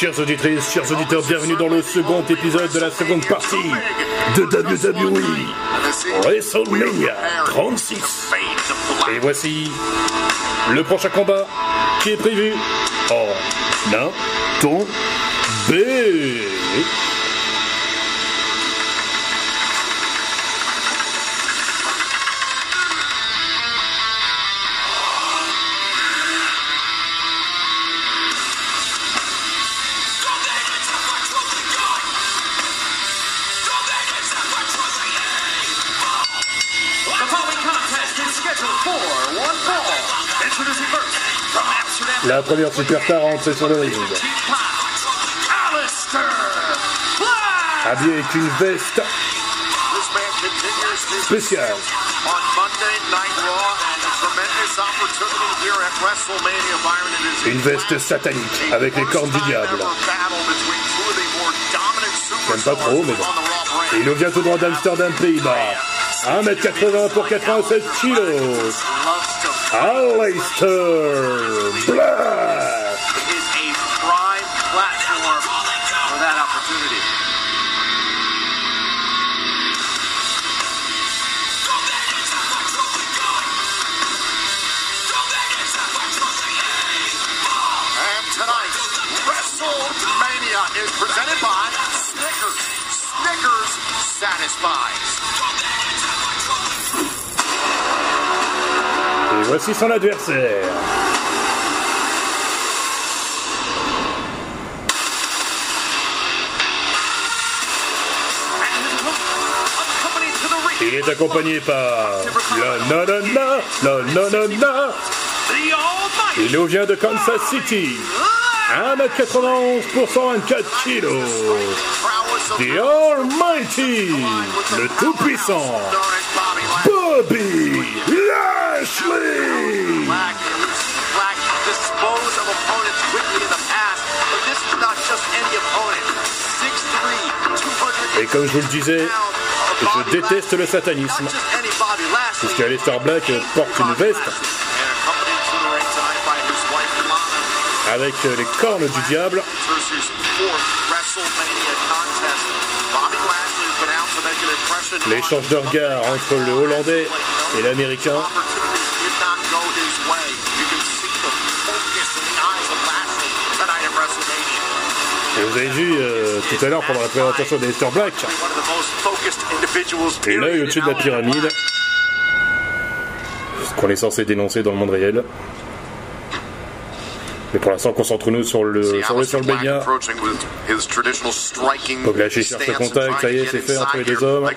Chères auditrices, chers auditeurs, bienvenue dans le second épisode de la seconde partie de WWE WrestleMania 36. Et voici le prochain combat qui est prévu en B. La première superstar à entrer sur le ring, habillé avec une veste spéciale. a Une veste satanique avec les cornes du diable. J'aime pas trop, mais bon. Il nous vient tout droit d'Amsterdam, Pays-Bas. 1m80 pour 87 kilos. Aleister Black. is a prime platform for that opportunity. And tonight, WrestleMania is presented by Snickers. Snickers satisfies. Voici son adversaire. Il est accompagné par la nanana, la nanana. Il nous vient de Kansas City. 1m91 pour 124 kilos. The Almighty, le tout-puissant, Bobby Et comme je vous le disais, je déteste le satanisme. Puisque Aleister Black porte une veste avec les cornes du diable. L'échange de regards entre le Hollandais et l'Américain. Et vous avez vu euh, tout à l'heure pendant la présentation d'Aleister Black, l'œil au-dessus de la pyramide, ce qu'on est censé dénoncer dans le monde réel. Mais pour l'instant, concentrons-nous sur le sur le sur le Mania. Bob Lashley cherche le contact, ça y est, c'est fait entre les deux hommes.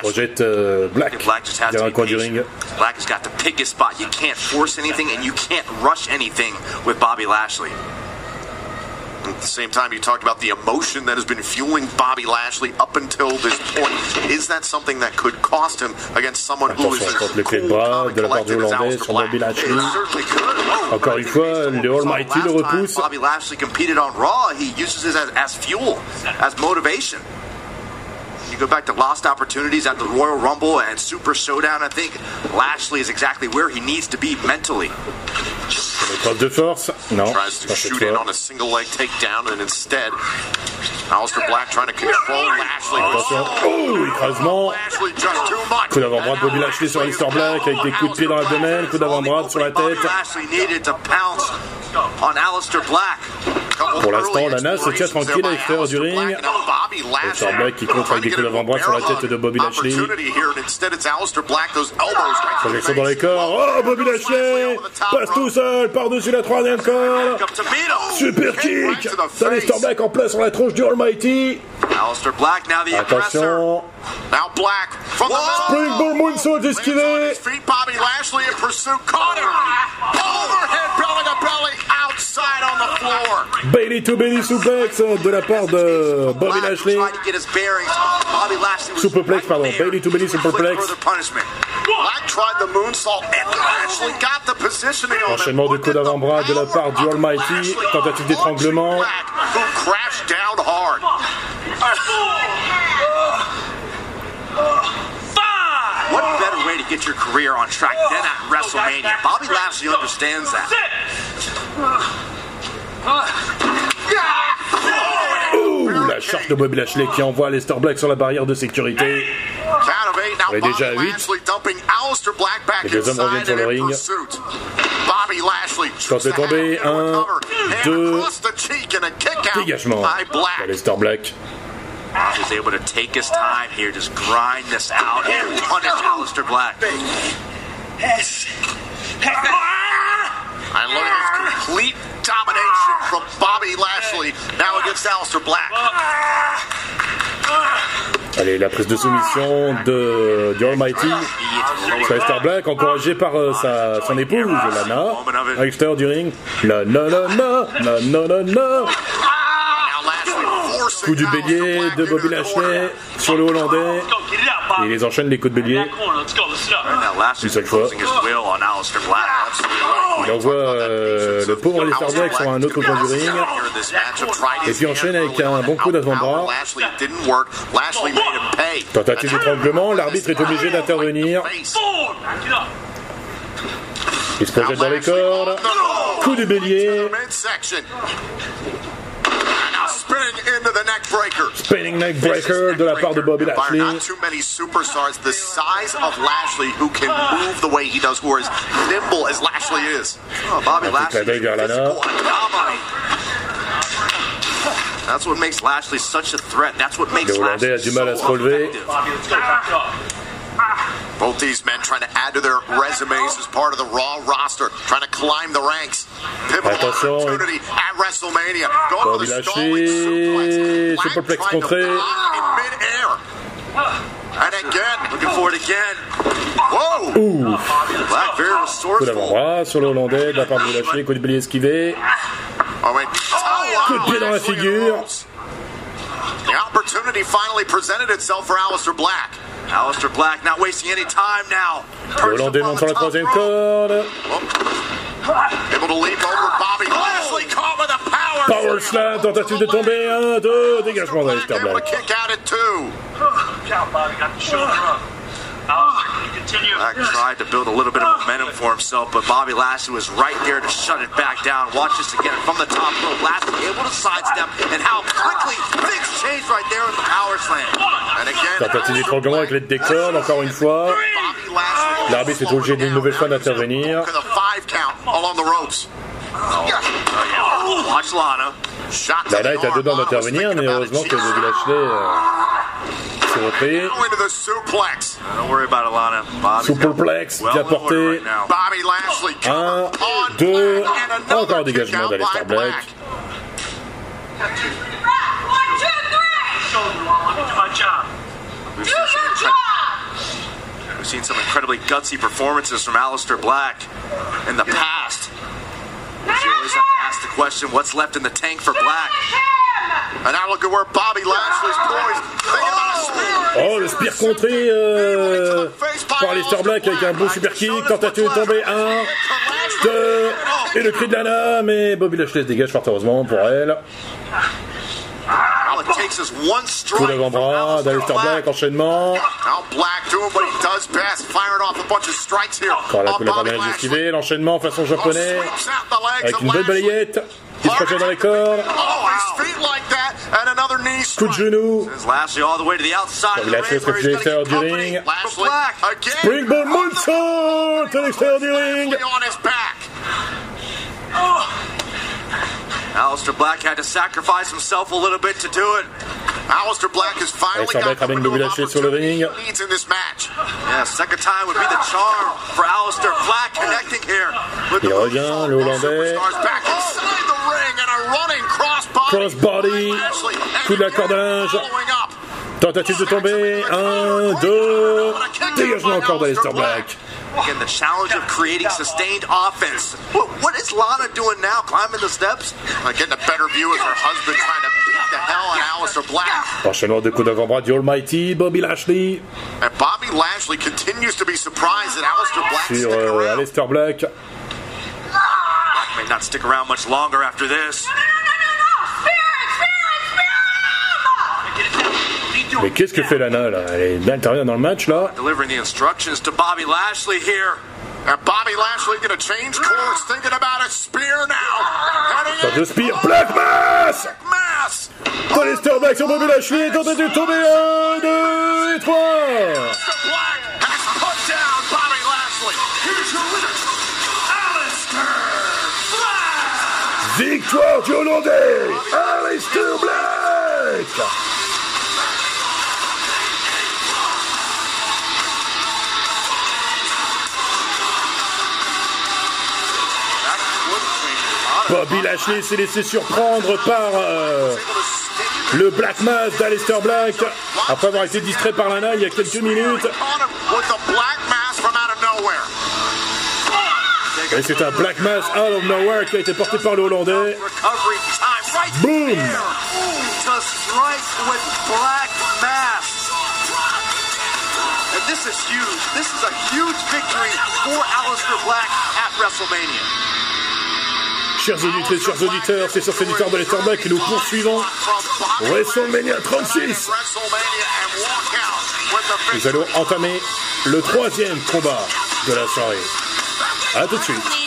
Projette euh, Black to un coin du ring. Black has got to pick his spot. You can't force anything, and you can't rush anything with Bobby Lashley. At the same time, you talked about the emotion that has been fueling Bobby Lashley up until this point. Is that something that could cost him against someone who is Attention, as contre les clés de bras de la part as Hollandais sur Bobby Lashley. It certainly could. Encore une fois, le Almighty le repousse. Bobby Lashley competed on Raw. He uses it as, as fuel, as motivation. Go back to lost opportunities at the Royal Rumble and Super Showdown. I think Lashley is exactly where he needs to be mentally. Épreuve de force Non, tries to shoot in on a single leg takedown, and instead, Aleister Black trying to control Lashley. Oh, attention. Oh, écrasement. Lashley just too much. Coup d'avant-bras de Bobby Lashley sur Aleister Black avec des coups de pied dans l'abdomen, coup d'avant-bras sur la tête. Lashley needed to pounce on Aleister Black. Pour l'instant, Lana se tient tranquille à l'extérieur du ring. Aleister Black qui contre avec des coups d'avant-bras sur la tête de Bobby Lashley. Projection dans les corps. Oh, Bobby Lashley passe tout seul par-dessus la troisième corde. Super kick d'Aleister Black en place sur la tronche du Almighty. Attention. Now Black from the middle. Springboard moonsault esquivé. Bobby Lashley in pursuit. Caught him. Overhead Bailey to Bailey suplex de la part de Bobby Lashley. Superplex, pardon. Bailey to Bailey superplex. Enchaînement de coups d'avant-bras de la part du of Almighty. Tentative d'étranglement. What better way to get your career on track than at WrestleMania? Bobby Lashley understands that. Ouh, la charge de Bobby Lashley qui envoie Lester Black sur la barrière de sécurité. On est déjà à Bobby huit. Lashley dumping Aleister Black back Les deux hommes reviennent inside sur le and in ring. pursuit. Bobby Lashley Quand c'est tombé, tries to un, recover. Hand deux, across the cheek and a kick out Dégagement by de Black. Lester Black. He's able to take his time here, just grind this out and punish Aleister Black. Complete domination from Bobby Lashley now against Aleister Black. Allez, la prise de soumission de The Almighty. Lester Black, encouragé par euh, sa, son épouse, Lana, à l'extérieur du ring. La na na na na. Now Lashley forcing Coup du bélier de Bobby Lashley sur le Hollandais. Et les enchaîne les coups de bélier. Une seule fois. Il envoie euh, le pauvre Lester Black sur un autre coin du ring. Et puis enchaîne avec un bon coup d'avant-bras. Tentative d'étranglement, l'arbitre est obligé d'intervenir. Il se projette dans les cordes. Coup du bélier. Spinning neck breaker de la part de Bobby Lashley. Not too many superstars the size of Lashley who can move the way he does, who are as nimble as Lashley is. Oh, Bobby Un Lashley clin d'œil vers Lana. physical and dominant. That's what makes Lashley such a threat. That's what makes Le Lashley a du mal à so se relever. effective. Bobby, let's go, back it up. Both these men trying to add to their resumes as part of the Raw roster, trying to climb the ranks. Pivotal Attention. opportunity at WrestleMania. Going Bobby to the stalling suplex. superplex trying to contré. block in midair. And again, Looking for it again. whoa! Ouh, Black very coup resourceful. d'avant-bras sur le Hollandais de la part de Lashley. Coup de bélier esquivé. Oh, wait. Coup de pied dans la oh, Lashley figure. Moves. The opportunity finally presented itself for Aleister Black. Aleister Black not wasting any time now. Le Hollandais monte sur la troisième corde. Able to leap over Bobby Lashley caught with a power. Power slam, tentative de tomber. Un, deux, dégagement d'Alistair Able to Black. kick out at two. Count, Bobby, got the shoulder up. Alistair, you continue. Black tried to build a little bit of ah. momentum for himself, but Bobby Lashley was right there to shut it back down. Watch this again from the top rope. Lashley able to sidestep, and how quickly things changed right there with the power slam. And again, Tentative d'étranglement avec l'aide des cordes, encore une fois. Lashley. L'arbitre est obligé d'une nouvelle fois d'intervenir. Look at the five count along the ropes. Oh. Watch Lana. Shot to Lana the est à arm. deux doigts d'intervenir, mais heureusement que Bobby Lashley euh, sauté. Don't worry about Alana. Superplex, bien porté. 1, 2, encore dégagement d'Alistair Black. Do your job! We've seen some incredibly gutsy performances from Aleister Black in the past. You always have to ask the question, what's left in the tank for Black? And now look at where Bobby Lashley's poised. Oh, le spear contré euh, par Alistair Black avec un beau super kick. Tentative de tomber. Un, deux, et le cri de Lana. Mais Bobby Lashley se dégage fort heureusement pour elle. Coup d'avant-bras d'Alistair Black, enchaînement. Encore la coup Lashley. esquivé. L'enchaînement façon japonais. Avec une belle balayette. Il se projette dans les cordes. And another knee Coup de strike. genou. Sends Lashley all the way to the outside of Bobby the Lashley ring where he's se gonna réfugie get du ring. Lashley Black. again Springboard moonsault à l'extérieur du ring. on his back. Oh. Aleister Black had to sacrifice himself a little bit to do it. Aleister Black has finally Alistair got Black the ramène window Bobby of Lashley sur le ring. he needs in this match. Yeah, second time would be the charm for Aleister Black connecting here. With Il the revient, le Hollandais. Superstars back inside the ring and a running crossbody. Crossbody. Coup de la corde à linge. Tentative de tomber. Un, deux. Dégagement encore d'Alistair Black. Again, the challenge of creating sustained offense. What, what is Lana doing now? Climbing the steps? Uh, Getting a better view of her husband trying to beat the hell out of Aleister Black. Enchaînement de coups d'avant-bras du Almighty, Bobby Lashley And Bobby Lashley continues to be surprised that Aleister Black sur euh. Aleister Black. Black may not stick around much longer after this. Mais qu'est-ce que fait Lana là? Elle intervient dans le match là. Delivering the instructions to Bobby Lashley here. And Bobby Lashley gonna change course, thinking about a spear now. Pas de in. spire, Black Mass Mass. Alistair Black sur Bobby Lashley est tenté de tomber 1, 2 et 3 Mr. Black has put down Bobby Lashley. Here's your winner, Alistair Black! Victoire du Hollandais Alistair Black Bobby Lashley s'est laissé surprendre par euh, le Black Mass d'Alistair Black après avoir été distrait par Lana il y a quelques minutes. Et c'est un Black Mass out of nowhere qui a été porté par le Hollandais. Boom. This is a huge victory for Aleister Black at WrestleMania. Chers auditrices, chers auditeurs, c'est sur Black que nous poursuivons WrestleMania 36. Nous allons entamer le troisième combat de la soirée. A tout de suite.